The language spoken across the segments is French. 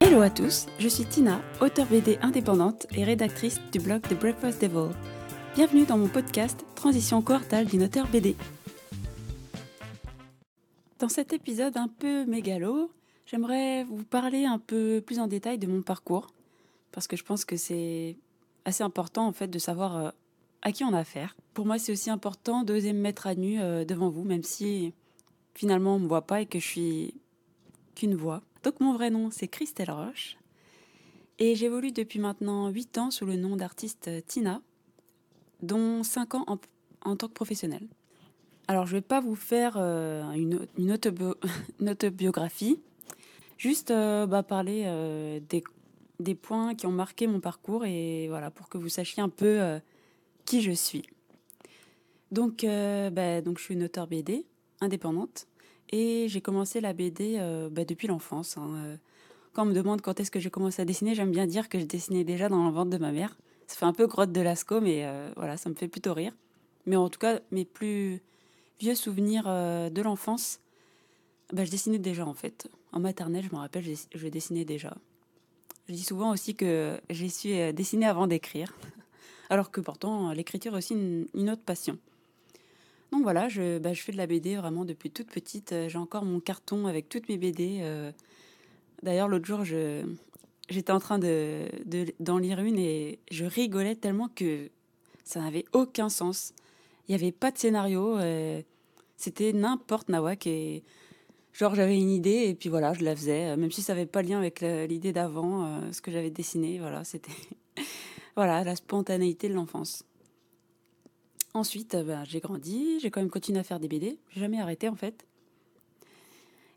Hello à tous, je suis Tina, auteure BD indépendante et rédactrice du blog The Breakfast Devil. Bienvenue dans mon podcast Transition quartale d'une auteure BD. Dans cet épisode un peu mégalo, j'aimerais vous parler un peu plus en détail de mon parcours, parce que je pense que c'est assez important en fait de savoir euh, à qui on a affaire. Pour moi, c'est aussi important d'oser me mettre à nu euh, devant vous, même si finalement on me voit pas et que je suis qu'une voix. Donc mon vrai nom, c'est Christelle Roche. Et j'évolue depuis maintenant 8 ans sous le nom d'artiste Tina, dont 5 ans en, en tant que professionnelle. Alors je vais pas vous faire euh, une, une, autobio- une autobiographie, juste euh, bah, parler euh, des, des points qui ont marqué mon parcours et voilà, pour que vous sachiez un peu euh, qui je suis. Donc, euh, bah, donc je suis une auteure BD indépendante et j'ai commencé la BD euh, bah, depuis l'enfance. hein. Euh, Quand on me demande quand est-ce que j'ai commencé à dessiner, j'aime bien dire que je dessinais déjà dans le ventre de ma mère. Ça fait un peu grotte de Lascaux, mais voilà, ça me fait plutôt rire. Mais en tout cas, mes plus vieux souvenirs de l'enfance, bah, je dessinais déjà en fait. En maternelle, je me rappelle, je, dessinais déjà. Je dis souvent aussi que j'ai su dessiner avant d'écrire, alors que pourtant l'écriture est aussi une, autre passion. Donc voilà, je, bah, fais de la BD vraiment depuis toute petite. Euh, J'ai encore mon carton avec toutes mes BD. euh. D'ailleurs, l'autre jour, j'étais en train de, de- d'en lire une et je rigolais tellement que ça n'avait aucun sens. Il n'y avait pas de scénario. euh, C'était n'importe nawak. Et genre, j'avais une idée et puis voilà, je la faisais. Même si ça n'avait pas lien avec l'idée d'avant, ce que j'avais dessiné. Voilà, c'était voilà, la spontanéité de l'enfance. Ensuite, euh, ben, j'ai grandi, j'ai quand même continué à faire des BD. J'ai jamais arrêté en fait.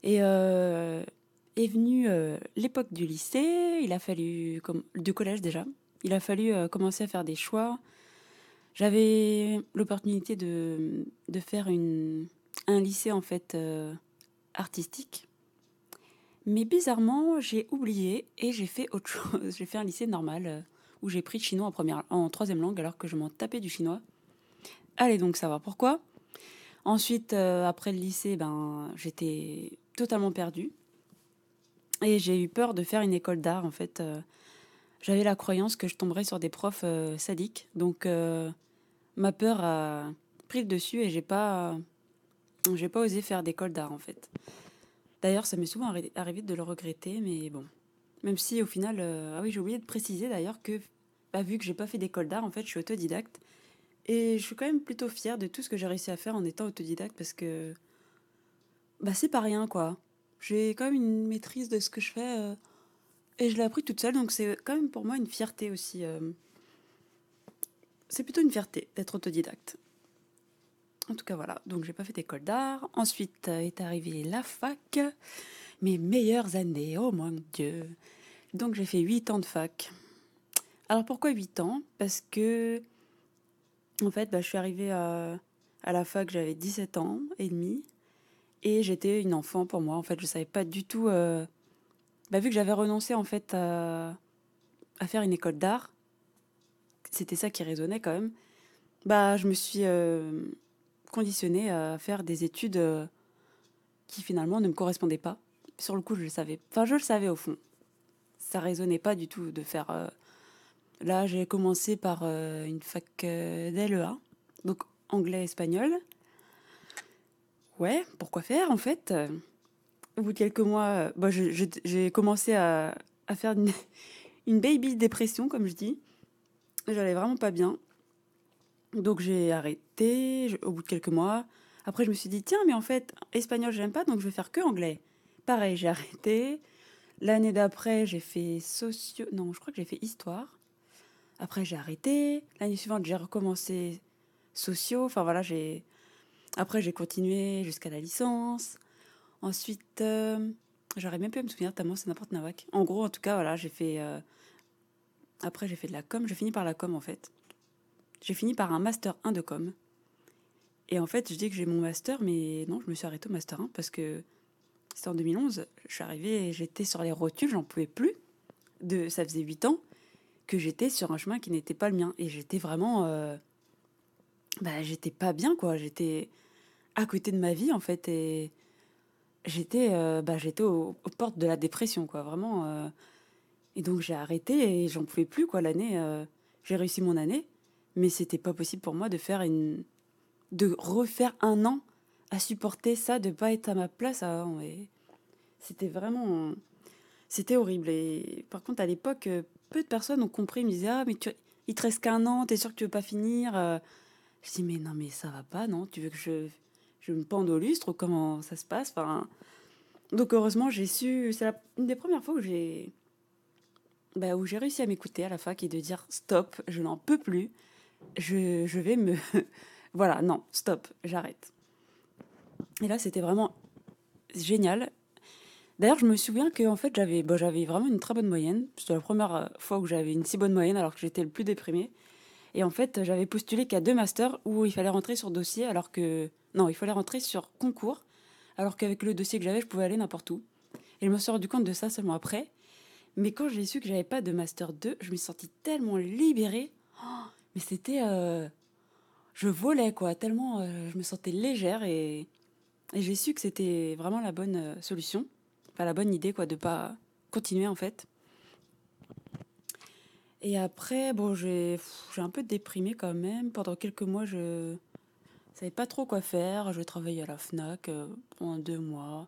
Et euh, est venue euh, l'époque du lycée. Il a fallu, comme du collège déjà, il a fallu commencer à faire des choix. J'avais l'opportunité de, faire un lycée en fait artistique. Mais bizarrement, j'ai oublié et j'ai fait autre chose. J'ai fait un lycée normal où j'ai pris le chinois en, première, en troisième langue alors que je m'en tapais du chinois. Allez donc savoir pourquoi. Ensuite, euh, après le lycée, ben, j'étais totalement perdue. Et j'ai eu peur de faire une école d'art, en fait. euh, J'avais la croyance que je tomberais sur des profs euh, sadiques. Donc, ma peur a pris le dessus et j'ai pas, j'ai pas osé faire d'école d'art, en fait. D'ailleurs, ça m'est souvent arri- arrivé de le regretter, mais bon. Même si, au final... euh, Ah oui, j'ai oublié de préciser, d'ailleurs, que bah, vu que j'ai pas fait d'école d'art, en fait, je suis autodidacte. Et je suis quand même plutôt fière de tout ce que j'ai réussi à faire en étant autodidacte parce que bah c'est pas rien quoi. J'ai quand même une maîtrise de ce que je fais euh, et je l'ai appris toute seule donc c'est quand même pour moi une fierté aussi. euh. C'est plutôt une fierté d'être autodidacte. En tout cas voilà, donc j'ai pas fait d'école d'art. Ensuite est arrivée la fac, mes meilleures années, oh mon dieu. Donc j'ai fait 8 ans de fac. Alors pourquoi 8 ans? Parce que en fait, bah, je suis arrivée à, la fac, j'avais 17 ans et demi. Et j'étais une enfant pour moi. En fait, je savais pas du tout. euh, bah, vu que j'avais renoncé en fait à, à faire une école d'art, c'était ça qui résonnait quand même. Bah, je me suis euh, conditionnée à faire des études euh, qui finalement ne me correspondaient pas. Sur le coup, je le savais. Enfin, je le savais au fond. Ça résonnait pas du tout de faire. euh, Là, j'ai commencé par euh, une fac euh, d'LEA, donc anglais-espagnol. Ouais, pourquoi faire en fait Au bout de quelques mois, bah, j'ai commencé à, faire une, baby dépression, comme je dis. J'allais vraiment pas bien. Donc j'ai arrêté au bout de quelques mois. Après, je me suis dit, tiens, mais en fait, espagnol, j'aime pas, donc je vais faire que anglais. Pareil, j'ai arrêté. L'année d'après, j'ai fait socio... Non, je crois que j'ai fait histoire. Après, j'ai arrêté. L'année suivante, j'ai recommencé sociaux. Enfin voilà, j'ai. Après, j'ai continué jusqu'à la licence. Ensuite, euh, j'aurais même pu me souvenir tellement c'est n'importe nawak. En gros, en tout cas, voilà, j'ai fait. euh, Après, j'ai fait de la com. J'ai fini par la com en fait. J'ai fini par un master 1 de com. Et en fait, je dis que j'ai mon master, mais non, je me suis arrêtée au master 1 parce que c'était en 2011. Je suis arrivée, et j'étais sur les rotules, j'en pouvais plus. De, ça faisait 8 ans que j'étais sur un chemin qui n'était pas le mien. Et j'étais vraiment. euh, bah, j'étais pas bien, quoi. J'étais à côté de ma vie, en fait, et j'étais euh, bah, j'étais aux, portes de la dépression, quoi, vraiment. euh. Et donc j'ai arrêté et j'en pouvais plus, quoi. L'année, j'ai réussi mon année, mais c'était pas possible pour moi de faire une, de refaire un an à supporter ça, de pas être à ma place. Et c'était vraiment, c'était horrible. Et par contre, à l'époque, euh, peu de personnes ont compris. Ils me disaient, ah, mais tu, il te reste qu'un an, t'es sûr que tu veux pas finir? Euh, Je dis, mais non, mais ça va pas, non? Tu veux que je, je me pende au lustre ou comment ça se passe? Enfin, donc heureusement, j'ai su, c'est une des premières fois où j'ai, bah, où j'ai réussi à m'écouter à la fac et de dire, stop, je n'en peux plus. Je, je vais me, voilà, non, stop, j'arrête. Et là, c'était vraiment génial. D'ailleurs, je me souviens que en fait, j'avais bon, j'avais vraiment une très bonne moyenne. C'était la première euh, fois où j'avais une si bonne moyenne alors que j'étais le plus déprimée. Et en fait, j'avais postulé qu'à deux masters où il fallait rentrer sur dossier alors que... Non, il fallait rentrer sur concours alors qu'avec le dossier que j'avais, je pouvais aller n'importe où. Et je me suis rendu compte de ça seulement après. Mais quand j'ai su que j'avais pas de master 2, je me suis sentie tellement libérée. Oh, mais c'était... euh, Je volais, quoi. Tellement euh, je me sentais légère et, et j'ai su que c'était vraiment la bonne euh, solution. Enfin, la bonne idée, quoi, de pas continuer, en fait. Et après, bon, j'ai un peu déprimé quand même. Pendant quelques mois, je savais pas trop quoi faire. Je travaillais à la FNAC euh, pendant deux mois.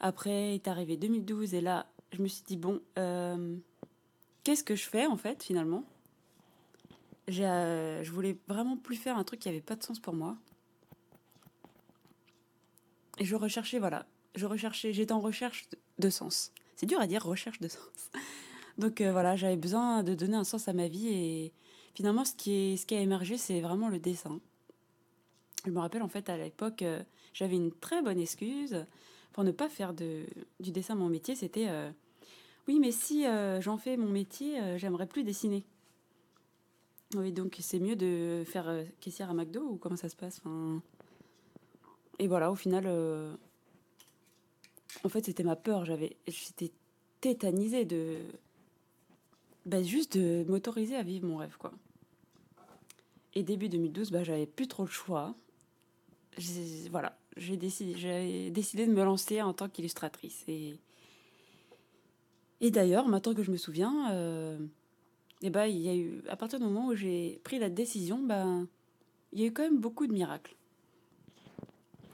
Après est arrivé 2012 et là, je me suis dit, bon, euh, qu'est-ce que je fais en fait finalement? Euh, je voulais vraiment plus faire un truc qui avait pas de sens pour moi. Et je recherchais, voilà, je recherchais, j'étais en recherche de sens. C'est dur à dire, recherche de sens. Donc euh, voilà, j'avais besoin de donner un sens à ma vie et finalement, ce qui est, ce qui a émergé, c'est vraiment le dessin. Je me rappelle en fait à l'époque, euh, j'avais une très bonne excuse pour ne pas faire de, du dessin mon métier. C'était euh, oui, mais si j'en fais mon métier, j'aimerais plus dessiner. Oui, donc c'est mieux de faire caissière à McDo ou comment ça se passe? Et voilà, au final, euh, en fait, c'était ma peur. J'avais, j'étais tétanisée de, bah, juste de m'autoriser à vivre mon rêve, quoi. Et début 2012, bah, j'avais plus trop le choix. Voilà, j'ai décidé, j'ai décidé de me lancer en tant qu'illustratrice. Et, et d'ailleurs, maintenant que je me souviens, euh, eh ben, il y a eu, à partir du moment où j'ai pris la décision, ben, il y a eu quand même beaucoup de miracles.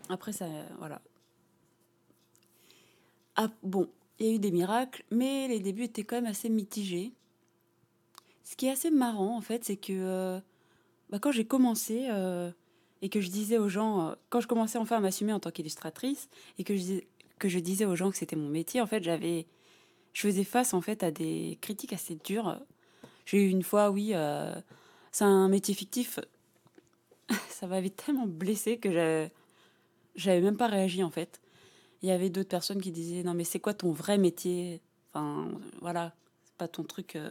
Après, ça, voilà. Ah, bon, il y a eu des miracles, mais les débuts étaient quand même assez mitigés. Ce qui est assez marrant, en fait, c'est que euh, bah, quand j'ai commencé euh, et que je disais aux gens, euh, quand je commençais enfin à m'assumer en tant qu'illustratrice et que je, disais aux gens que c'était mon métier, en fait, j'avais, je faisais face en fait à des critiques assez dures. J'ai eu une fois, oui, c'est un métier fictif. Ça m'avait tellement blessée que j'avais même pas réagi en fait. Il y avait d'autres personnes qui disaient non mais c'est quoi ton vrai métier? Enfin voilà, c'est pas ton truc. euh,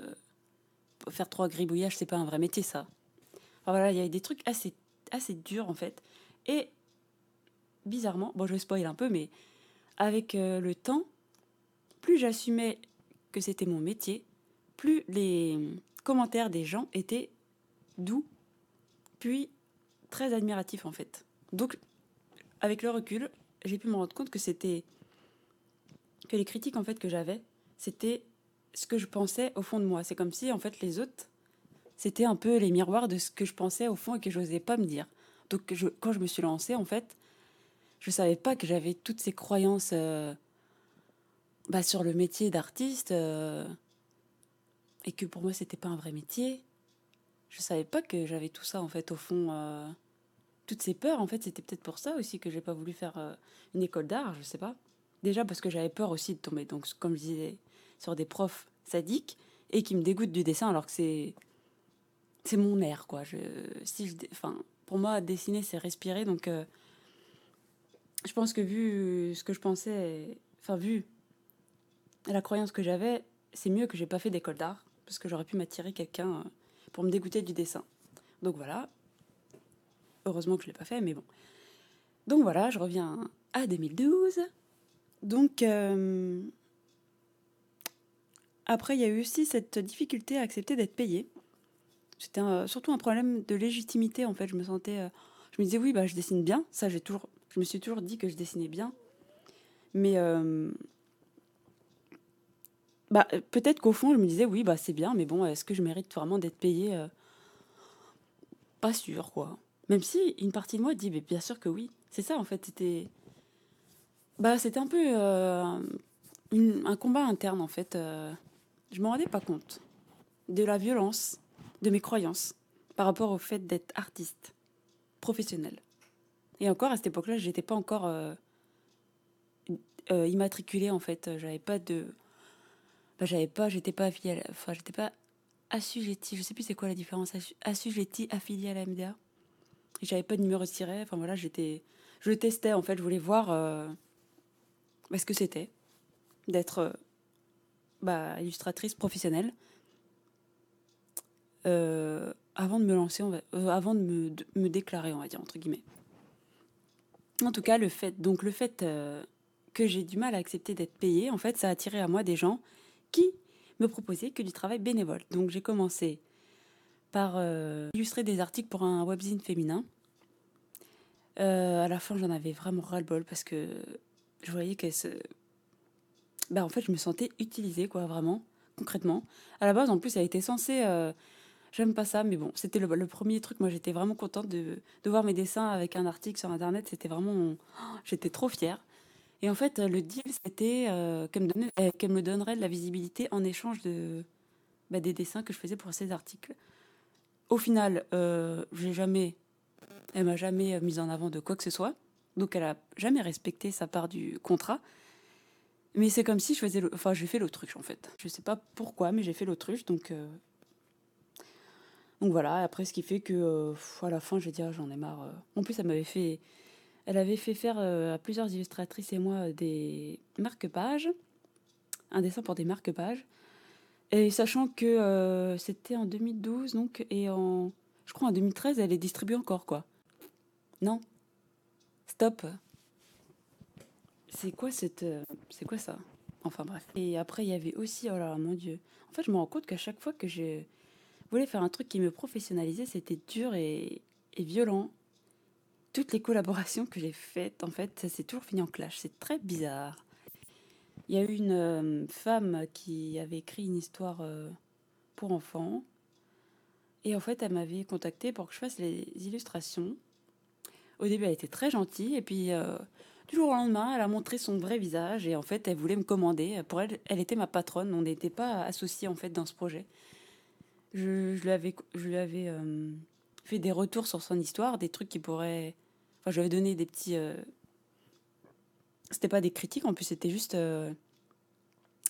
faire trois gribouillages, c'est pas un vrai métier ça. Enfin, voilà, il y avait des trucs assez assez durs en fait. Et bizarrement, bon je spoil un peu, mais avec euh, le temps, plus j'assumais que c'était mon métier, plus les commentaires des gens étaient doux, puis très admiratifs en fait. Donc avec le recul, j'ai pu me rendre compte que c'était que les critiques en fait que j'avais, c'était ce que je pensais au fond de moi. C'est comme si en fait les autres, c'était un peu les miroirs de ce que je pensais au fond et que j'osais pas me dire. Donc quand je me suis lancée en fait, je savais pas que j'avais toutes ces croyances euh, bah, sur le métier d'artiste euh, et que pour moi c'était pas un vrai métier. Je savais pas que j'avais tout ça en fait au fond. euh, toutes ces peurs, en fait, c'était peut-être pour ça aussi que j'ai pas voulu faire euh, une école d'art, je sais pas. Déjà parce que j'avais peur aussi de tomber, donc comme je disais, sur des profs sadiques et qui me dégoûtent du dessin alors que c'est c'est mon air, quoi. Je, si je, enfin, pour moi, dessiner, c'est respirer, donc euh, je pense que vu ce que je pensais, enfin vu la croyance que j'avais, c'est mieux que j'ai pas fait d'école d'art parce que j'aurais pu m'attirer quelqu'un euh, pour me dégoûter du dessin. Donc voilà, heureusement que je l'ai pas fait, mais bon. Donc voilà, je reviens à 2012. Donc euh, après, il y a eu aussi cette difficulté à accepter d'être payé. C'était surtout un problème de légitimité, en fait. Je me sentais. Euh, je me disais, oui, bah, je dessine bien. Ça, j'ai toujours. Je me suis toujours dit que je dessinais bien. Mais. Euh, bah, peut-être qu'au fond, je me disais, oui, bah, c'est bien, mais bon, est-ce que je mérite vraiment d'être payé Pas sûr, quoi. Même si une partie de moi dit, mais bien sûr que oui. C'est ça, en fait. C'était. Bah, un peu un combat interne, en fait. je m'en rendais pas compte de la violence de mes croyances par rapport au fait d'être artiste professionnel. Et encore à cette époque-là, j'étais pas encore euh, euh, immatriculée en fait. J'avais pas de, bah, j'avais pas, j'étais pas affiliée, enfin j'étais pas assujettie. Je sais plus c'est quoi la différence assujettie, affiliée à la MDA. J'avais pas de numéro de siret. Enfin voilà, j'étais, je testais en fait. Je voulais voir euh, bah, ce que c'était d'être bah, illustratrice professionnelle. Euh, avant de me lancer, euh, avant de me, déclarer, on va dire, entre guillemets. En tout cas, le fait, donc le fait euh, que j'ai du mal à accepter d'être payée, en fait, ça a attiré à moi des gens qui me proposaient que du travail bénévole. Donc j'ai commencé par illustrer des articles pour un webzine féminin. à la fin, j'en avais vraiment ras-le-bol parce que je voyais qu'elle se... Bah, en fait, je me sentais utilisée, quoi, vraiment, concrètement. À la base, en plus, elle était censée J'aime pas ça, mais bon, c'était le, premier truc. Moi, j'étais vraiment contente de, voir mes dessins avec un article sur Internet. C'était vraiment. J'étais trop fière. Et en fait, le deal, c'était euh, qu'elle me, euh, me, donnerait de la visibilité en échange de, bah, des dessins que je faisais pour ces articles. Au final, euh, j'ai elle m'a jamais mise en avant de quoi que ce soit. Donc, elle a jamais respecté sa part du contrat. Mais c'est comme si je faisais, enfin, j'ai fait l'autruche en fait. Je sais pas pourquoi, mais j'ai fait l'autruche. Donc, euh, donc voilà, après ce qui fait que euh, à la fin, je vais dire, j'en ai marre. En plus, elle m'avait fait, elle avait fait faire à plusieurs illustratrices et moi des marque-pages, un dessin pour des marque-pages. Et sachant que c'était en 2012, donc, et en, je crois en 2013, elle est distribuée encore, quoi. Non Stop C'est quoi cette. c'est quoi ça? Enfin bref. Et après, il y avait aussi, oh là mon dieu. En fait, je me rends compte qu'à chaque fois que j'ai voulais faire un truc qui me professionnalisait, c'était dur et, violent. Toutes les collaborations que j'ai faites, en fait, ça s'est toujours fini en clash. C'est très bizarre. Il y a eu une euh, femme qui avait écrit une histoire euh, pour enfants. Et en fait, elle m'avait contacté pour que je fasse les illustrations. Au début, elle était très gentille. Et puis, euh, du jour au lendemain, elle a montré son vrai visage. Et en fait, elle voulait me commander. Pour elle, elle était ma patronne. On n'était pas associés, en fait, dans ce projet je, lui avais, je lui avais fait des retours sur son histoire, des trucs qui pourraient. Enfin, je lui avais donné des petits. Euh, c'était pas des critiques, en plus, c'était juste. Euh,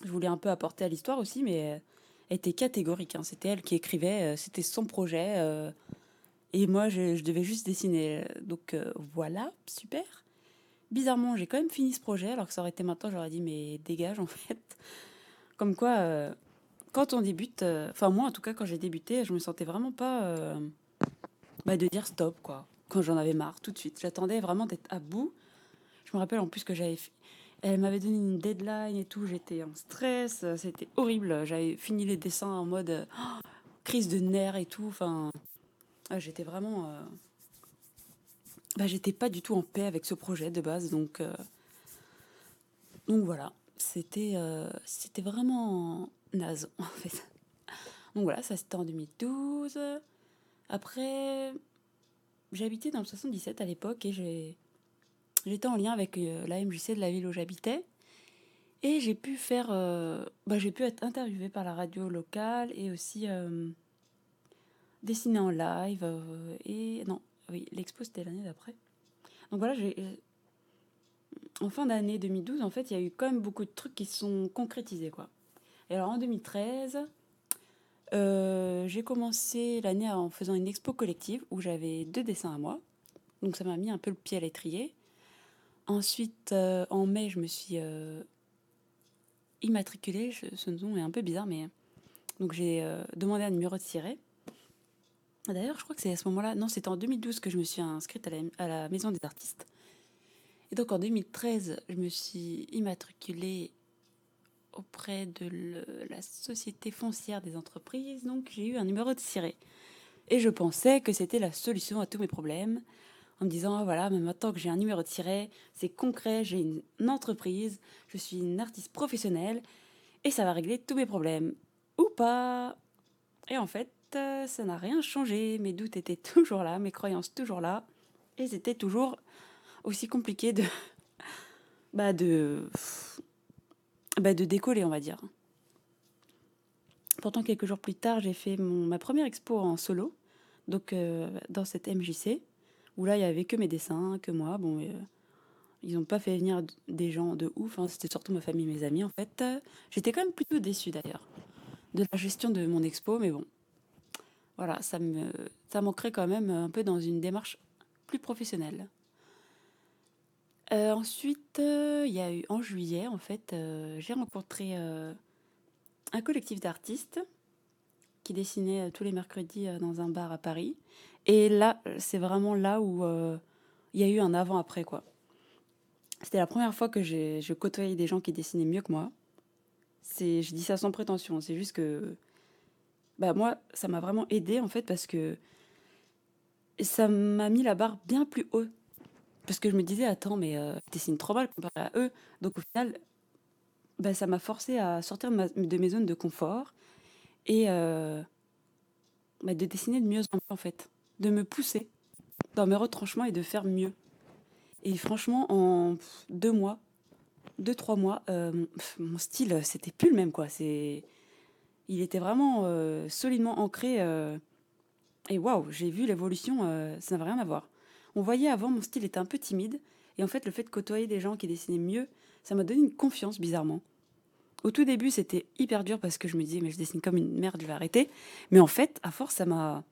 je voulais un peu apporter à l'histoire aussi, mais elle était catégorique. Hein. C'était elle qui écrivait, c'était son projet. et moi, je, devais juste dessiner. Donc voilà, super. Bizarrement, j'ai quand même fini ce projet, alors que ça aurait été maintenant, j'aurais dit, mais dégage, en fait. Comme quoi quand on débute, euh, enfin moi en tout cas quand j'ai débuté, je me sentais vraiment pas euh, bah, de dire stop quoi. Quand j'en avais marre tout de suite, j'attendais vraiment d'être à bout. Je me rappelle en plus que j'avais, elle m'avait donné une deadline et tout, j'étais en stress, c'était horrible. J'avais fini les dessins en mode oh, crise de nerfs et tout. Enfin, j'étais vraiment, euh, bah, j'étais pas du tout en paix avec ce projet de base, donc donc voilà, c'était c'était vraiment naze, en fait. Donc voilà, ça c'était en 2012. Après, j'habitais dans le 77 à l'époque et j'ai, j'étais en lien avec euh, la MJC de la ville où j'habitais. Et j'ai pu faire. Euh, bah, j'ai pu être interviewée par la radio locale et aussi euh, dessiner en live. et non, oui, l'expo c'était l'année d'après. Donc voilà, j'ai. En fin d'année 2012, en fait, il y a eu quand même beaucoup de trucs qui se sont concrétisés, quoi. Et alors en 2013, euh, j'ai commencé l'année en faisant une expo collective où j'avais deux dessins à moi. Donc ça m'a mis un peu le pied à l'étrier. Ensuite, euh, en mai, je me suis euh, immatriculée. ce nom est un peu bizarre, mais donc j'ai demandé un numéro de siret. D'ailleurs, je crois que c'est à ce moment-là, non, c'était en 2012 que je me suis inscrite à la, Maison des artistes. Et donc en 2013, je me suis immatriculée auprès de la Société foncière des entreprises. Donc j'ai eu un numéro de ciré. Et je pensais que c'était la solution à tous mes problèmes, en me disant, voilà, mais maintenant que j'ai un numéro de siret, c'est concret, j'ai une entreprise, je suis une artiste professionnelle, et ça va régler tous mes problèmes. Ou pas. Et en fait, euh, ça n'a rien changé. Mes doutes étaient toujours là, mes croyances toujours là. Et c'était toujours aussi compliqué de, bah de, bah de décoller, on va dire. Pourtant, quelques jours plus tard, j'ai fait mon, ma première expo en solo, donc euh, dans cette MJC, où là, il y avait que mes dessins, que moi. Bon, euh, ils n'ont pas fait venir des gens de ouf, hein. c'était surtout ma famille, mes amis, en fait. J'étais quand même plutôt déçue d'ailleurs de la gestion de mon expo, mais bon, voilà, ça me, manquerait quand même un peu dans une démarche plus professionnelle. Euh, ensuite, euh, il y a eu en juillet, en fait, j'ai rencontré un collectif d'artistes qui dessinait tous les mercredis dans un bar à Paris. Et là, c'est vraiment là où il y a eu un avant-après, quoi. C'était la première fois que je côtoyais des gens qui dessinaient mieux que moi. Je dis ça sans prétention, c'est juste que bah moi, ça m'a vraiment aidé en fait parce que ça m'a mis la barre bien plus haut. Parce que je me disais, attends, mais euh, je dessine trop mal comparé à eux. Donc au final, bah, ça m'a forcé à sortir de, mes zones de confort et euh, bah, de dessiner de mieux en mieux en fait. De me pousser dans mes retranchements et de faire mieux. Et franchement, en deux mois, deux, trois mois, euh, mon style, c'était plus le même quoi. C'est il était vraiment euh, solidement ancré. Euh, et waouh, j'ai vu l'évolution, euh, ça n'avait rien à voir. On voyait avant, mon style était un peu timide. Et en fait, le fait de côtoyer des gens qui dessinaient mieux, ça m'a donné une confiance, bizarrement. Au tout début, c'était hyper dur parce que je me disais, mais je dessine comme une merde, je vais arrêter. Mais en fait, à force, ça m'a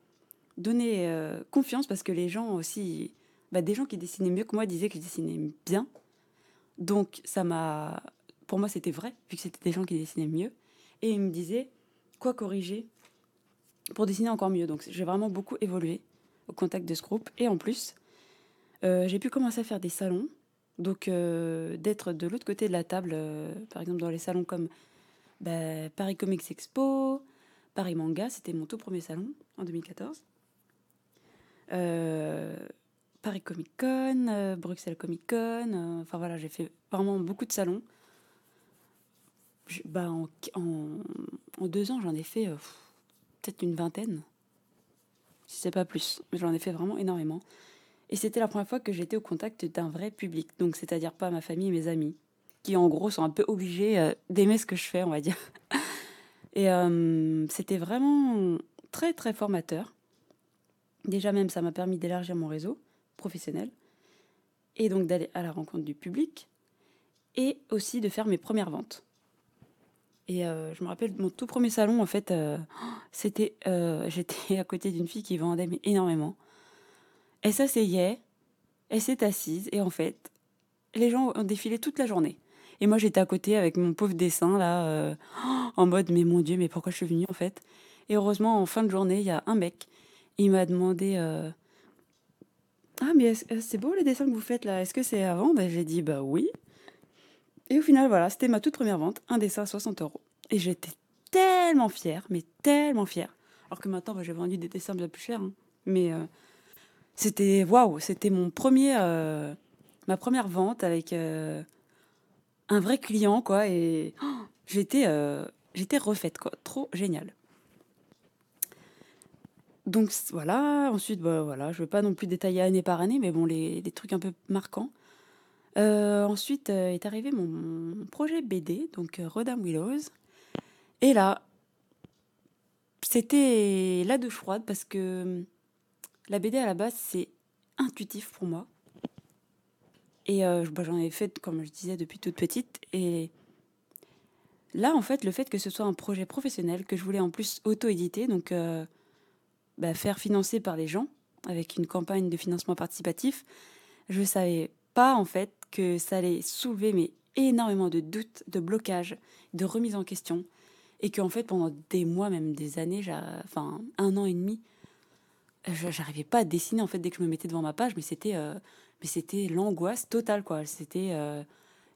donné confiance parce que les gens aussi, bah, des gens qui dessinaient mieux que moi disaient que je dessinais bien. Donc, ça m'a. Pour moi, c'était vrai, vu que c'était des gens qui dessinaient mieux. Et ils me disaient, quoi corriger pour dessiner encore mieux. Donc j'ai vraiment beaucoup évolué au contact de ce groupe. Et en plus, euh, j'ai pu commencer à faire des salons. Donc euh, d'être de l'autre côté de la table, euh, par exemple dans les salons comme bah, Paris Comics Expo, Paris Manga, c'était mon tout premier salon en 2014. Paris Comic Con, Bruxelles Comic Con, enfin voilà, j'ai fait vraiment beaucoup de salons. bah, en, deux ans, j'en ai fait euh, peut-être une vingtaine, si c'est pas plus. J'en ai fait vraiment énormément. Et c'était la première fois que j'étais au contact d'un vrai public, donc c'est-à-dire pas ma famille, mes amis, qui en gros sont un peu obligés euh, d'aimer ce que je fais, on va dire. Et euh, c'était vraiment très très formateur. Déjà même, ça m'a permis d'élargir mon réseau professionnel et donc d'aller à la rencontre du public et aussi de faire mes premières ventes. Et euh, je me rappelle mon tout premier salon, en fait, euh, c'était, euh, j'étais à côté d'une fille qui vendait énormément. Elle s'asseyait, elle s'est assise, et en fait, les gens ont défilé toute la journée. Et moi, j'étais à côté avec mon pauvre dessin, là, en mode, mais mon Dieu, mais pourquoi je suis venue, en fait? Et heureusement, en fin de journée, il y a un mec, il m'a demandé, ah, mais c'est beau les dessins que vous faites, là, est-ce que c'est à vendre j'ai dit, bah oui. Et au final, voilà, c'était ma toute première vente, un dessin à 60 euros. Et j'étais tellement fière, mais tellement fière. Alors que maintenant, bah, j'ai vendu des dessins bien plus chers. Hein. Mais euh, c'était waouh, c'était mon premier, euh, ma première vente avec euh, un vrai client, quoi. Et oh, j'étais, j'étais refaite, quoi. Trop génial. Donc voilà, ensuite, bah, voilà, je ne vais pas non plus détailler année par année, mais bon, les, trucs un peu marquants. Euh, ensuite euh, est arrivé mon, projet BD, donc euh, Rodam Willows. Et là, c'était la douche froide parce que la BD à la base, c'est intuitif pour moi. Et bah, j'en ai fait, comme je disais, depuis toute petite. Et là, en fait, le fait que ce soit un projet professionnel, que je voulais en plus auto-éditer, donc bah, faire financer par les gens, avec une campagne de financement participatif, je savais pas, en fait, que ça allait soulever mais énormément de doutes, de blocages, de remises en question. Et qu'en fait, pendant des mois, même des années, enfin un an et demi, j'arrivais pas à dessiner en fait dès que je me mettais devant ma page, mais c'était euh, mais c'était l'angoisse totale quoi. C'était euh,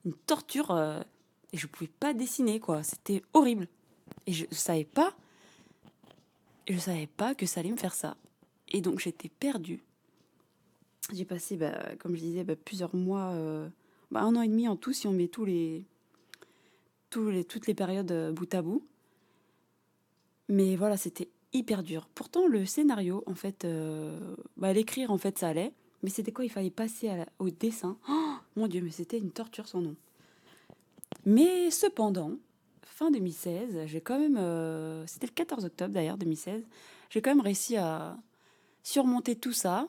une torture euh, et je pouvais pas dessiner quoi. C'était horrible et je, je savais pas, je savais pas que ça allait me faire ça. Et donc j'étais perdue. J'ai passé, bah, comme je disais, bah, plusieurs mois, euh, bah, un an et demi en tout, si on met tous les, tous les, toutes les périodes euh, bout à bout. Mais voilà, c'était hyper dur. Pourtant, le scénario, en fait, euh, bah, l'écrire, en fait, ça allait. Mais c'était quoi? Il fallait passer au dessin. Oh, mon Dieu, mais c'était une torture sans nom. Mais cependant, fin 2016, j'ai quand même... Euh, c'était le 14 octobre d'ailleurs, 2016. J'ai quand même réussi à surmonter tout ça.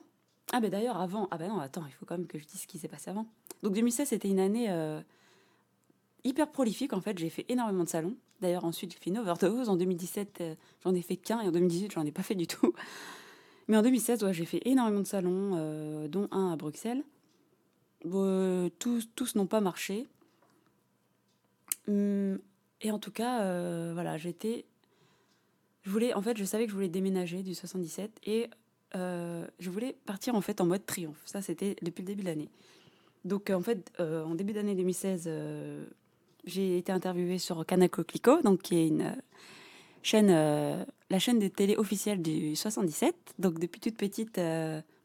Ah ben d'ailleurs, avant... Ah ben non, attends, il faut quand même que je dise ce qui s'est passé avant. Donc 2016, c'était une année euh, hyper prolifique, en fait. J'ai fait énormément de salons. D'ailleurs, ensuite, j'ai fait une overdose. En 2017, euh, j'en ai fait qu'un. Et en 2018, j'en ai pas fait du tout. Mais en 2016, ouais, j'ai fait énormément de salons, dont un à Bruxelles. tous, tous n'ont pas marché. Hum, et en tout cas, euh, voilà, j'étais. Je voulais, en fait, je savais que je voulais déménager du 77 et euh, je voulais partir en fait en mode triomphe. Ça, c'était depuis le début de l'année. Donc, en fait, euh, en début d'année 2016, j'ai été interviewée sur Kanako Kliko, donc qui est une chaîne, la chaîne de télé officielle du 77. Donc, depuis toute petite,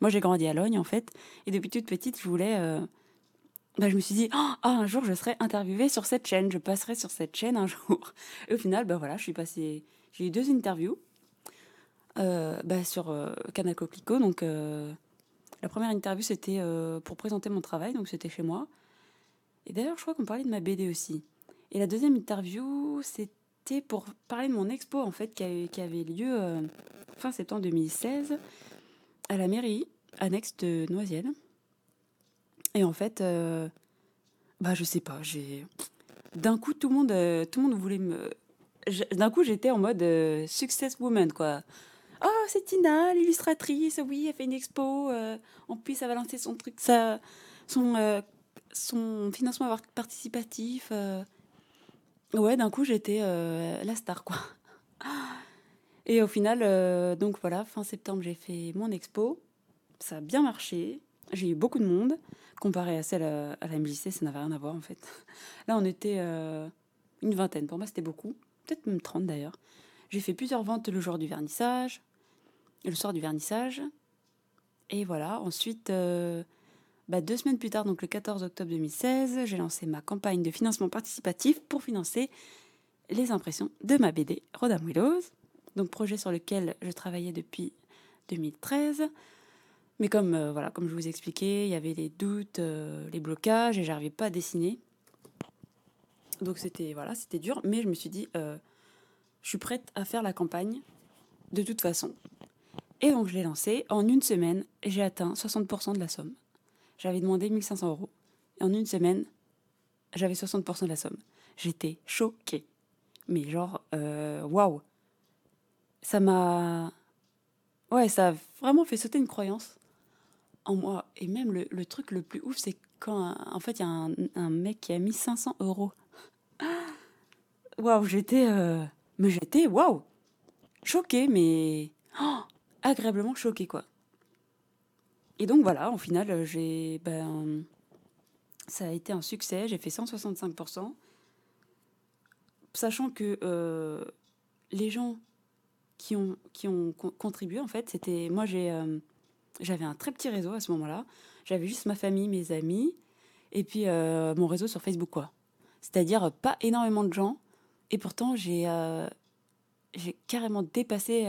moi j'ai grandi à Logne en fait, et depuis toute petite, je voulais bah, je me suis dit, oh, un jour je serai interviewée sur cette chaîne, je passerai sur cette chaîne un jour. Et au final, bah voilà, je suis passée, j'ai eu deux interviews euh, bah, sur euh, Kanako Clico. Donc, euh, la première interview c'était pour présenter mon travail, donc c'était chez moi. Et d'ailleurs, je crois qu'on parlait de ma BD aussi. Et la deuxième interview, c'était pour parler de mon expo en fait qui, qui avait lieu fin septembre 2016 à la mairie annexe de Noisiel. Et en fait, euh, bah je sais pas, j'ai d'un coup tout le monde, euh, tout le monde voulait me, d'un coup j'étais en mode euh, success woman quoi. Oh c'est Tina, l'illustratrice, oui elle fait une expo, en plus ça va lancer son truc, son son financement participatif. Ouais d'un coup j'étais la star quoi. Et au final, donc voilà, fin septembre, j'ai fait mon expo. Ça a bien marché. J'ai eu beaucoup de monde. Comparé à celle euh, à, la MJC, ça n'avait rien à voir en fait. Là, on était euh, une vingtaine. Pour moi, c'était beaucoup. Peut-être même 30 d'ailleurs. J'ai fait plusieurs ventes le jour du vernissage, le soir du vernissage. Et voilà. Ensuite, euh, bah, deux semaines plus tard, donc le 14 octobre 2016, j'ai lancé ma campagne de financement participatif pour financer les impressions de ma BD Rodam Willows. Donc, projet sur lequel je travaillais depuis 2013. Mais comme, euh, voilà, comme je vous expliquais, il y avait les doutes, euh, les blocages, et j'arrivais pas à dessiner. Donc c'était voilà, c'était dur, mais je me suis dit, euh, je suis prête à faire la campagne de toute façon. Et donc je l'ai lancé. En une semaine, j'ai atteint 60% de la somme. J'avais demandé 1500 euros. Et en une semaine, j'avais 60% de la somme. J'étais choquée. Mais genre, waouh! Ça m'a... Ouais, ça a vraiment fait sauter une croyance en moi. Et même le, le truc le plus ouf, c'est quand en fait il y a un, mec qui a mis 500 euros. Waouh, j'étais. Euh, mais j'étais, waouh! Choquée, mais. Oh, agréablement choquée, quoi. Et donc voilà, au final, j'ai. Ben, ça a été un succès, j'ai fait 165%. Sachant que euh, les gens qui ont, qui ont contribué, en fait, c'était. Moi, j'ai. Euh, j'avais un très petit réseau à ce moment-là. J'avais juste ma famille, mes amis, et puis euh, mon réseau sur Facebook, quoi. C'est-à-dire euh, pas énormément de gens. Et pourtant, j'ai euh, carrément dépassé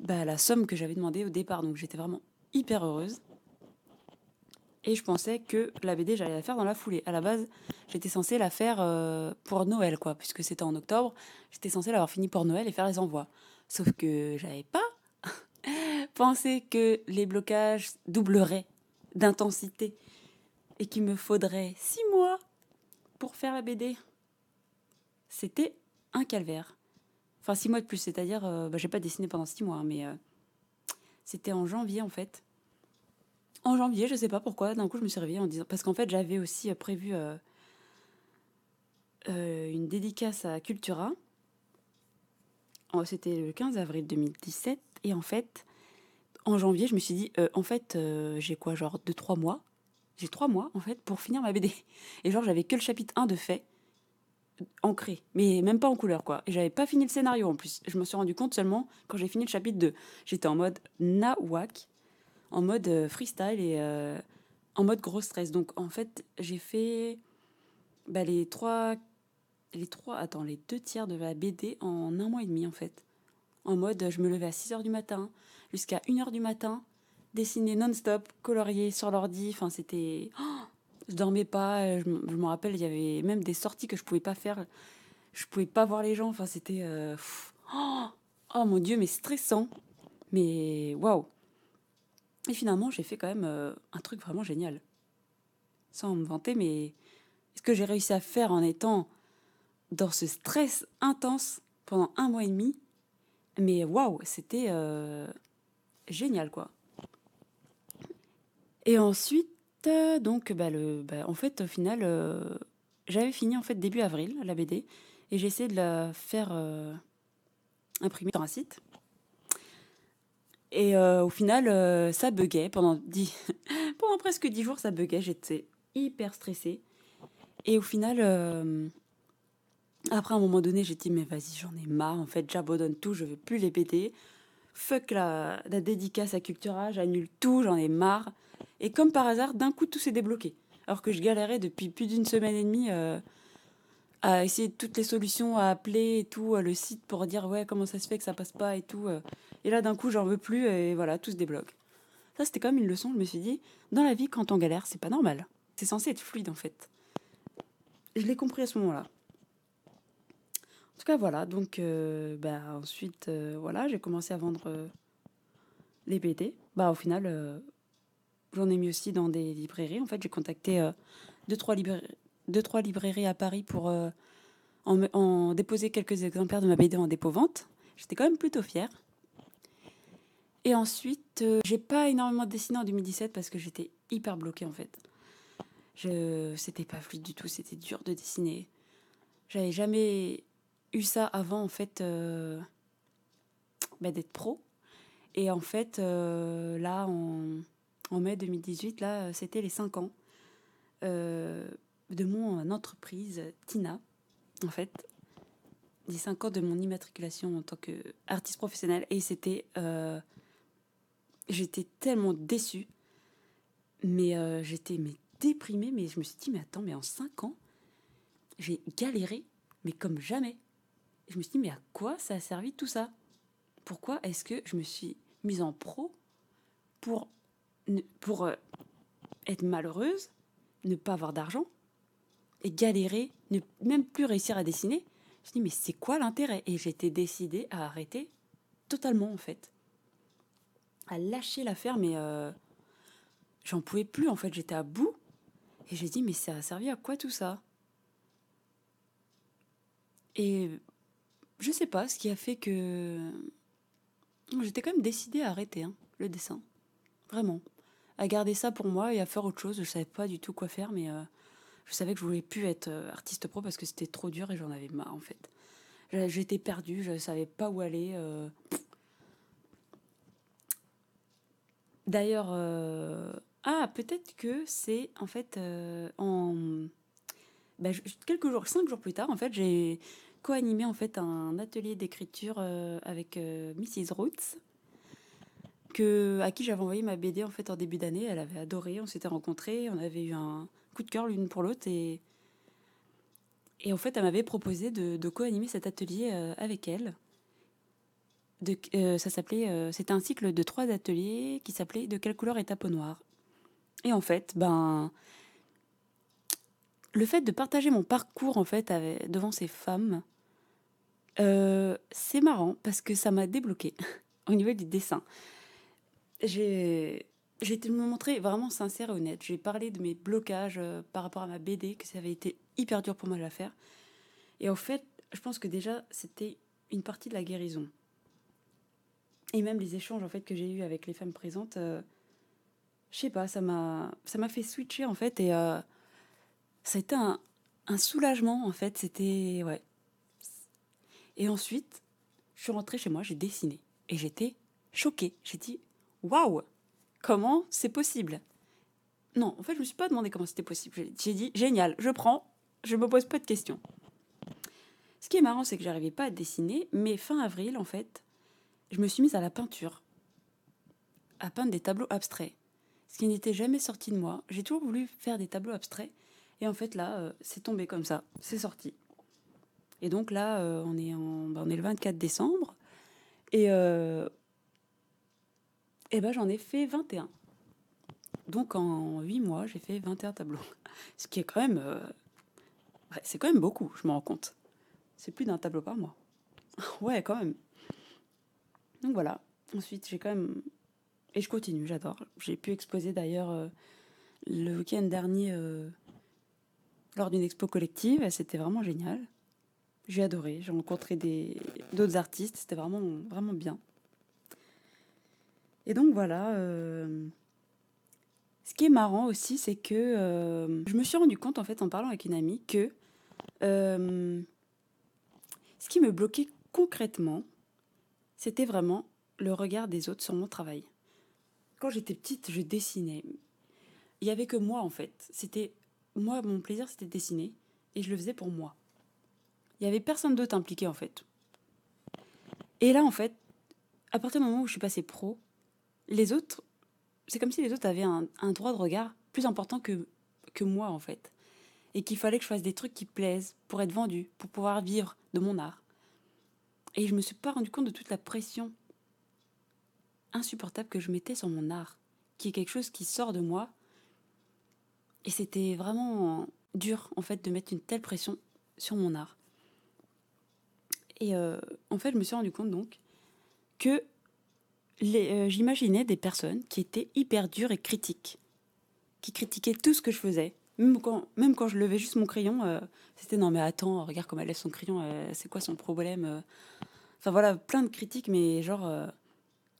bah, la somme que j'avais demandé au départ. Donc j'étais vraiment hyper heureuse. Et je pensais que la BD, j'allais la faire dans la foulée. À la base, j'étais censée la faire pour Noël, quoi, puisque c'était en octobre. J'étais censée l'avoir fini pour Noël et faire les envois. Sauf que j'avais pas penser que les blocages doubleraient d'intensité et qu'il me faudrait six mois pour faire la BD. C'était un calvaire. Enfin, six mois de plus, c'est-à-dire, euh, bah, j'ai pas dessiné pendant six mois, mais euh, c'était en janvier en fait. En janvier, je sais pas pourquoi, d'un coup je me suis réveillée en disant. Parce qu'en fait, j'avais aussi euh, prévu une dédicace à Cultura. Oh, c'était le 15 avril 2017, et en fait, en janvier, je me suis dit, euh, en fait, euh, j'ai quoi, genre 2-3 mois? J'ai 3 mois, en fait, pour finir ma BD. Et genre, j'avais que le chapitre 1 de fait. ancré, mais même pas en couleur quoi. Et j'avais pas fini le scénario en plus. Je me suis rendu compte seulement quand j'ai fini le chapitre 2. J'étais en mode nawak, en mode euh, freestyle et en mode gros stress. Donc en fait, j'ai fait bah, les trois, les trois, attends, les deux tiers de la BD en un mois et demi en fait. En mode, je me levais à 6 h du matin jusqu'à 1 h du matin, dessiner non-stop, colorier sur l'ordi. Enfin, c'était. Oh je dormais pas. Je, me rappelle, il y avait même des sorties que je pouvais pas faire. Je pouvais pas voir les gens. Enfin, c'était. Euh, oh, oh, mon Dieu, mais stressant. Mais waouh! Et finalement, j'ai fait quand même euh, un truc vraiment génial. Sans me vanter, mais ce que j'ai réussi à faire en étant dans ce stress intense pendant un mois et demi, mais waouh, c'était euh, génial quoi. Et ensuite, donc, bah, bah, en fait, au final, euh, j'avais fini en fait début avril la BD et j'ai essayé de la faire euh, imprimer sur un site. Et euh, au final, ça buguait pendant, pendant presque dix jours, ça buguait. J'étais hyper stressée. Et au final, après un moment donné, j'ai dit mais vas-y, j'en ai marre. En fait, j'abandonne tout, je veux plus les BD. Fuck la, la dédicace à Cultura, j'annule tout, j'en ai marre. Et comme par hasard, d'un coup, tout s'est débloqué. Alors que je galérais depuis plus d'une semaine et demie euh, à essayer toutes les solutions, à appeler et tout, euh, le site pour dire ouais, comment ça se fait que ça passe pas et tout. Euh. Et là, d'un coup, j'en veux plus et voilà, tout se débloque. Ça, c'était comme une leçon. Je me suis dit, dans la vie, quand on galère, c'est pas normal. C'est censé être fluide en fait. Je l'ai compris à ce moment-là. En tout cas, voilà. Donc, bah, ensuite, voilà, j'ai commencé à vendre les BD. Bah, au final, J'en ai mis aussi dans des librairies. En fait, j'ai contacté euh, deux, trois librairies, deux, trois librairies à Paris pour euh, en, déposer quelques exemplaires de ma BD en dépôt-vente. J'étais quand même plutôt fière. Et ensuite, euh, j'ai pas énormément dessiné en 2017 parce que j'étais hyper bloquée en fait. Je, c'était pas fluide du tout, c'était dur de dessiner. J'avais jamais eu ça avant en fait bah, d'être pro. Et en fait, là, en mai 2018, là, euh, c'était les 5 ans euh, de mon entreprise, Tina, en fait. Les 5 ans de mon immatriculation en tant qu'artiste professionnel. Et c'était. Euh, j'étais tellement déçue. Mais j'étais mais déprimée. Mais je me suis dit, mais attends, mais en 5 ans, j'ai galéré, mais comme jamais. Je me suis dit, mais à quoi ça a servi tout ça? Pourquoi est-ce que je me suis mise en pro pour pour euh, être malheureuse, ne pas avoir d'argent et galérer, ne même plus réussir à dessiner? Je dis mais c'est quoi l'intérêt? Et j'étais décidée à arrêter totalement en fait, à lâcher l'affaire, mais euh, j'en pouvais plus en fait, j'étais à bout. Et j'ai dit mais ça a servi à quoi tout ça? Et je sais pas ce qui a fait que j'étais quand même décidée à arrêter hein, le dessin, vraiment à garder ça pour moi et à faire autre chose. Je savais pas du tout quoi faire, mais euh, je savais que je voulais plus être euh, artiste pro parce que c'était trop dur et j'en avais marre en fait. J'étais perdue, je savais pas où aller. Euh. D'ailleurs, ah peut-être que c'est en fait en bah, quelques jours, cinq jours plus tard, en fait, j'ai co-animé en fait un atelier d'écriture avec Mrs. Roots à qui j'avais envoyé ma BD en fait en début d'année. Elle avait adoré, on s'était rencontrés, on avait eu un coup de cœur l'une pour l'autre et et en fait elle m'avait proposé de, co-animer cet atelier euh, avec elle. Euh, ça s'appelait, euh, c'était un cycle de trois ateliers qui s'appelait De quelle couleur est ta peau noire? Et en fait, ben le fait de partager mon parcours en fait devant ces femmes, c'est marrant parce que ça m'a débloqué au niveau du dessin j'ai été me montrer vraiment sincère et honnête. J'ai parlé de mes blocages euh, par rapport à ma BD, que ça avait été hyper dur pour moi de la faire. Et au fait, je pense que déjà, c'était une partie de la guérison. Et même les échanges en fait que j'ai eus avec les femmes présentes, euh, je sais pas, ça m'a ça m'a fait switcher en fait et euh, ça a été un, un soulagement en fait. C'était ouais. Et ensuite, je suis rentrée chez moi, j'ai dessiné et j'étais choquée. J'ai dit waouh, comment c'est possible? Non, en fait, je me suis pas demandé comment c'était possible. J'ai dit génial, je prends, je me pose pas de questions. Ce qui est marrant, c'est que j'arrivais pas à dessiner, mais fin avril, en fait, je me suis mise à la peinture, à peindre des tableaux abstraits, ce qui n'était jamais sorti de moi. J'ai toujours voulu faire des tableaux abstraits, et en fait là, euh, c'est tombé comme ça, c'est sorti. Et donc là, euh, on, est en, bah, le 24 décembre, et, euh, et ben j'en ai fait 21. Donc en 8 mois, j'ai fait 21 tableaux. Ce qui est quand même... ouais, c'est quand même beaucoup, je me rends compte. C'est plus d'un tableau par mois. ouais, quand même. Donc voilà. Ensuite, j'ai quand même. Et je continue, j'adore. J'ai pu exposer d'ailleurs euh, le week-end dernier euh, lors d'une expo collective. C'était vraiment génial. J'ai adoré. J'ai rencontré des d'autres artistes. C'était vraiment, vraiment bien. Et donc voilà. euh, ce qui est marrant aussi, c'est que euh, je me suis rendu compte en fait en parlant avec une amie que euh, ce qui me bloquait concrètement, c'était vraiment le regard des autres sur mon travail. Quand j'étais petite, je dessinais. Il y avait que moi en fait. C'était moi, mon plaisir, c'était de dessiner et je le faisais pour moi. Il y avait personne d'autre impliqué en fait. Et là en fait, à partir du moment où je suis passée pro, les autres, c'est comme si les autres avaient un, un droit de regard plus important que, que moi en fait. Et qu'il fallait que je fasse des trucs qui plaisent pour être vendu, pour pouvoir vivre de mon art. Et je me suis pas rendu compte de toute la pression insupportable que je mettais sur mon art, qui est quelque chose qui sort de moi. Et c'était vraiment dur, en fait, de mettre une telle pression sur mon art. Et euh, en fait, je me suis rendu compte donc que euh, j'imaginais des personnes qui étaient hyper dures et critiques, qui critiquaient tout ce que je faisais. Même quand, même quand je levais juste mon crayon, euh, c'était non mais attends, regarde comme elle lève son crayon, c'est quoi son problème Enfin voilà, plein de critiques, mais genre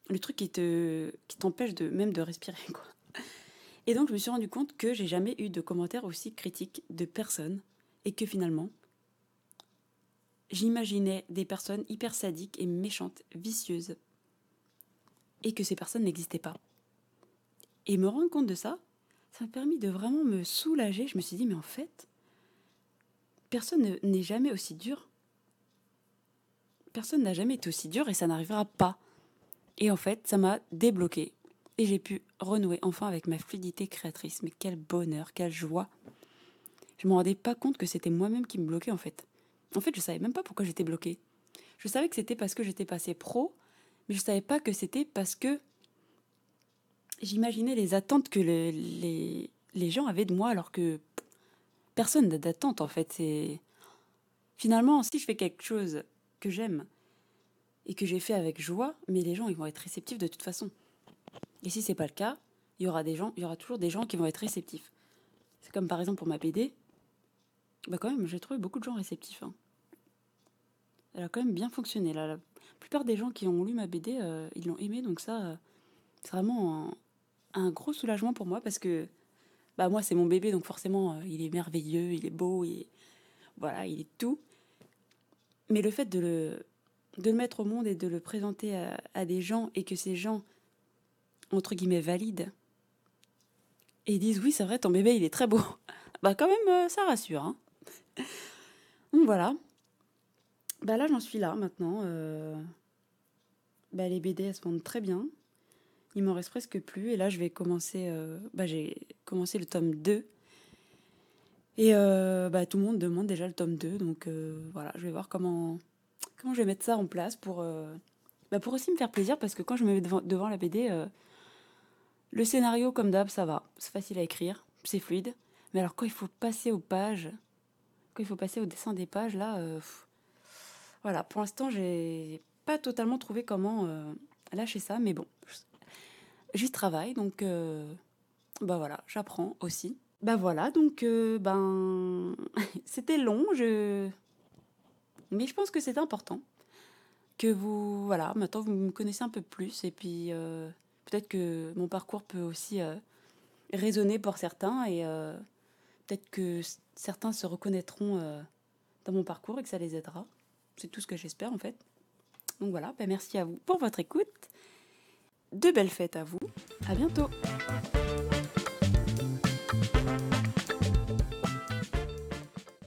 le truc qui te qui t'empêche de même de respirer quoi. Et donc je me suis rendu compte que j'ai jamais eu de commentaires aussi critiques de personnes et que finalement j'imaginais des personnes hyper sadiques et méchantes, vicieuses et que ces personnes n'existaient pas. Et me rendre compte de ça, ça m'a permis de vraiment me soulager. Je me suis dit mais en fait, personne ne- n'est jamais aussi dur. Personne n'a jamais été aussi dur et ça n'arrivera pas. Et en fait, ça m'a débloqué. Et j'ai pu renouer enfin avec ma fluidité créatrice. Mais quel bonheur, quelle joie. Je me rendais pas compte que c'était moi-même qui me bloquais en fait. En fait, je savais même pas pourquoi j'étais bloquée. Je savais que c'était parce que j'étais passée pro, mais je savais pas que c'était parce que j'imaginais les attentes que le- les, les gens avaient de moi alors que personne n'a d'attente en fait. C'est finalement si je fais quelque chose que j'aime et que j'ai fait avec joie, mais les gens ils vont être réceptifs de toute façon. Et si c'est pas le cas, il y aura des gens, il y aura toujours des gens qui vont être réceptifs. C'est comme par exemple pour ma BD, bah quand même j'ai trouvé beaucoup de gens réceptifs. hein. Elle a quand même bien fonctionné. La plupart des gens qui ont lu ma BD, euh, ils l'ont aimé, donc ça, euh, c'est vraiment un, gros soulagement pour moi parce que bah moi c'est mon bébé, donc forcément euh, il est merveilleux, il est beau, il est- voilà, il est tout. Mais le fait de le, mettre au monde et de le présenter à, des gens et que ces gens, entre guillemets, valident et disent oui, c'est vrai, ton bébé, il est très beau. Bah quand même, ça rassure. hein. Donc voilà. Bah là, j'en suis là maintenant. euh, Bah, les BD, elles se vendent très bien. Il m'en reste presque plus. Et là, je vais commencer... euh, Bah, j'ai commencé le tome 2. Et euh, bah, tout le monde demande déjà le tome 2. Donc voilà, je vais voir comment, comment je vais mettre ça en place pour, bah, pour aussi me faire plaisir. Parce que quand je me mets devant, la BD, le scénario, comme d'hab, ça va. C'est facile à écrire, c'est fluide. Mais alors, quand il faut passer aux pages, quand il faut passer au dessin des pages, là, voilà, pour l'instant, j'ai pas totalement trouvé comment euh, lâcher ça. Mais bon, j'y travaille. Donc, euh, bah voilà, j'apprends aussi. Bah voilà, donc, euh, ben, c'était long, je... mais je pense que c'est important que vous, voilà, maintenant vous me connaissez un peu plus et puis peut-être que mon parcours peut aussi résonner pour certains et peut-être que certains se reconnaîtront dans mon parcours et que ça les aidera. C'est tout ce que j'espère en fait. Donc voilà, bah merci à vous pour votre écoute. De belles fêtes à vous. À bientôt.